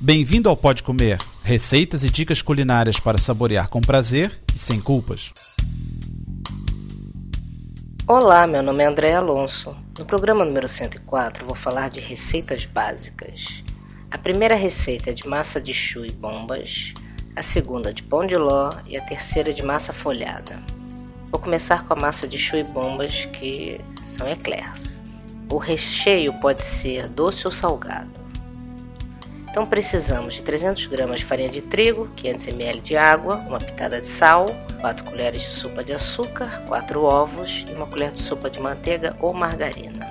Bem-vindo ao Pode Comer, receitas e dicas culinárias para saborear com prazer e sem culpas. Olá, meu nome é André Alonso. No programa número 104 vou falar de receitas básicas. A primeira receita é de massa de chu e bombas, a segunda de pão de ló e a terceira de massa folhada. Vou começar com a massa de chu e bombas, que são eclairs. O recheio pode ser doce ou salgado. Então precisamos de 300 gramas de farinha de trigo, 500 ml de água, uma pitada de sal, 4 colheres de sopa de açúcar, 4 ovos e uma colher de sopa de manteiga ou margarina.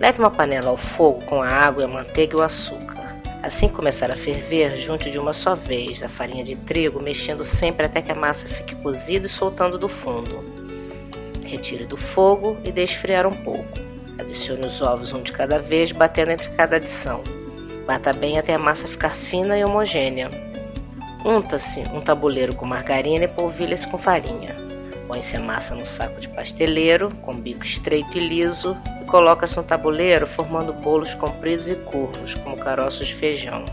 Leve uma panela ao fogo com a água, a manteiga e o açúcar. Assim que começar a ferver, junte de uma só vez a farinha de trigo, mexendo sempre até que a massa fique cozida e soltando do fundo. Retire do fogo e deixe esfriar um pouco. Adicione os ovos um de cada vez, batendo entre cada adição. Bata bem até a massa ficar fina e homogênea. Unta-se um tabuleiro com margarina e polvilha-se com farinha. Põe-se a massa no saco de pasteleiro, com bico estreito e liso, e coloca-se no tabuleiro formando bolos compridos e curvos, como caroços de feijão.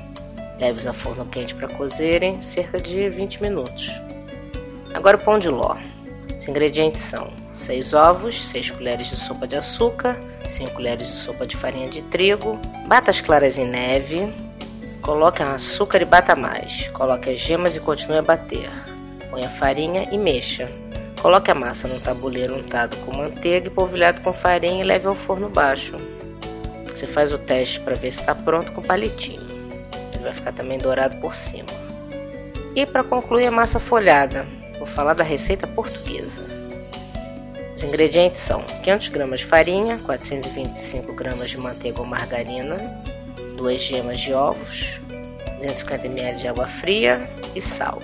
Leve-os a forno quente para cozerem, cerca de 20 minutos. Agora o pão de ló. Os ingredientes são 6 ovos, 6 colheres de sopa de açúcar, 5 colheres de sopa de farinha de trigo, bata as claras em neve, coloque açúcar e bata mais, coloque as gemas e continue a bater. Põe a farinha e mexa. Coloque a massa num tabuleiro untado com manteiga e polvilhado com farinha e leve ao forno baixo. Você faz o teste para ver se está pronto com palitinho. Ele vai ficar também dourado por cima. E para concluir a massa folhada, vou falar da receita portuguesa. Os ingredientes são 500 gramas de farinha, 425 gramas de manteiga ou margarina, 2 gemas de ovos, 250 ml de água fria e sal,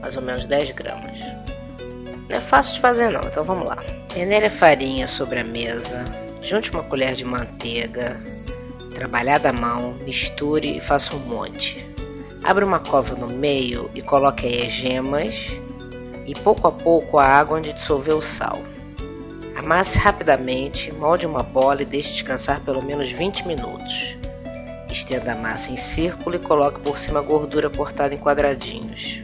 mais ou menos 10 gramas. Não é fácil de fazer não, então vamos lá. Peneire a farinha sobre a mesa, junte uma colher de manteiga, trabalhada à mão, misture e faça um monte. Abra uma cova no meio e coloque aí as gemas e pouco a pouco a água onde dissolveu o sal. Amasse rapidamente, molde uma bola e deixe descansar pelo menos 20 minutos. Estenda a massa em círculo e coloque por cima a gordura cortada em quadradinhos.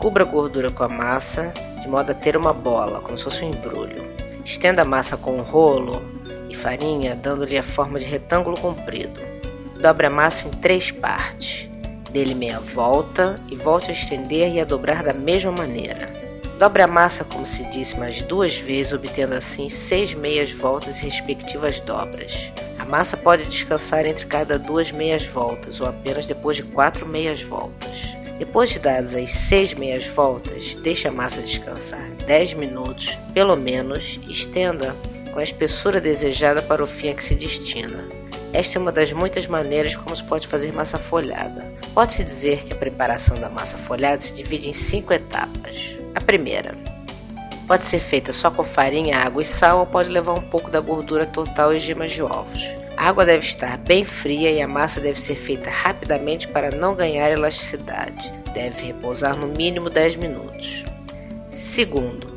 Cubra a gordura com a massa, de modo a ter uma bola, como se fosse um embrulho. Estenda a massa com um rolo e farinha, dando-lhe a forma de retângulo comprido. Dobre a massa em três partes. Dê-lhe meia volta e volte a estender e a dobrar da mesma maneira. Dobre a massa, como se disse, mais duas vezes, obtendo assim seis meias voltas e respectivas dobras. A massa pode descansar entre cada duas meias voltas ou apenas depois de quatro meias voltas. Depois de dadas as seis meias voltas, deixe a massa descansar 10 minutos, pelo menos, e estenda com a espessura desejada para o fim a que se destina. Esta é uma das muitas maneiras como se pode fazer massa folhada. Pode-se dizer que a preparação da massa folhada se divide em cinco etapas. A primeira pode ser feita só com farinha, água e sal ou pode levar um pouco da gordura total e gemas de ovos. A água deve estar bem fria e a massa deve ser feita rapidamente para não ganhar elasticidade. Deve repousar no mínimo 10 minutos. Segundo,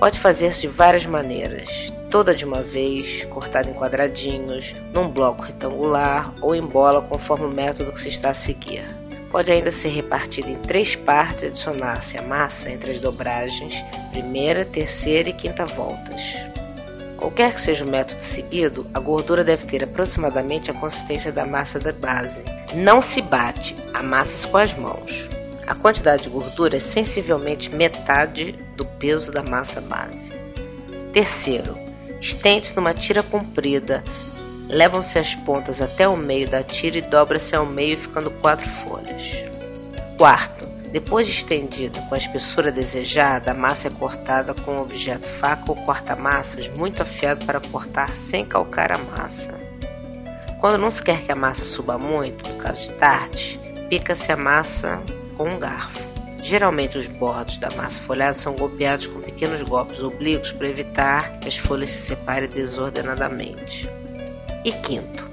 pode fazer-se de várias maneiras, toda de uma vez, cortada em quadradinhos, num bloco retangular ou em bola conforme o método que se está a seguir. Pode ainda ser repartida em três partes e adicionar-se a massa entre as dobragens, primeira, terceira e quinta voltas. Qualquer que seja o método seguido, a gordura deve ter aproximadamente a consistência da massa da base. Não se bate, amassa-se com as mãos. A quantidade de gordura é sensivelmente metade do peso da massa base. Terceiro, estende-se numa tira comprida Levam-se as pontas até o meio da tira e dobra-se ao meio, ficando quatro folhas. Quarto, depois de estendida com a espessura desejada, a massa é cortada com um objeto faca ou corta-massas muito afiado para cortar sem calcar a massa. Quando não se quer que a massa suba muito, no caso de tarte, pica-se a massa com um garfo. Geralmente os bordos da massa folhada são golpeados com pequenos golpes oblíquos para evitar que as folhas se separem desordenadamente. E quinto,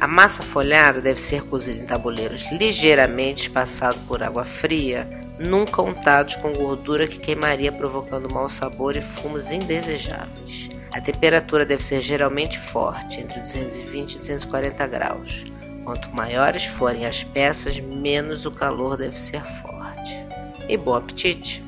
a massa folhada deve ser cozida em tabuleiros ligeiramente espaçados por água fria, nunca untados com gordura que queimaria provocando mau sabor e fumos indesejáveis. A temperatura deve ser geralmente forte, entre 220 e 240 graus. Quanto maiores forem as peças, menos o calor deve ser forte. E bom apetite!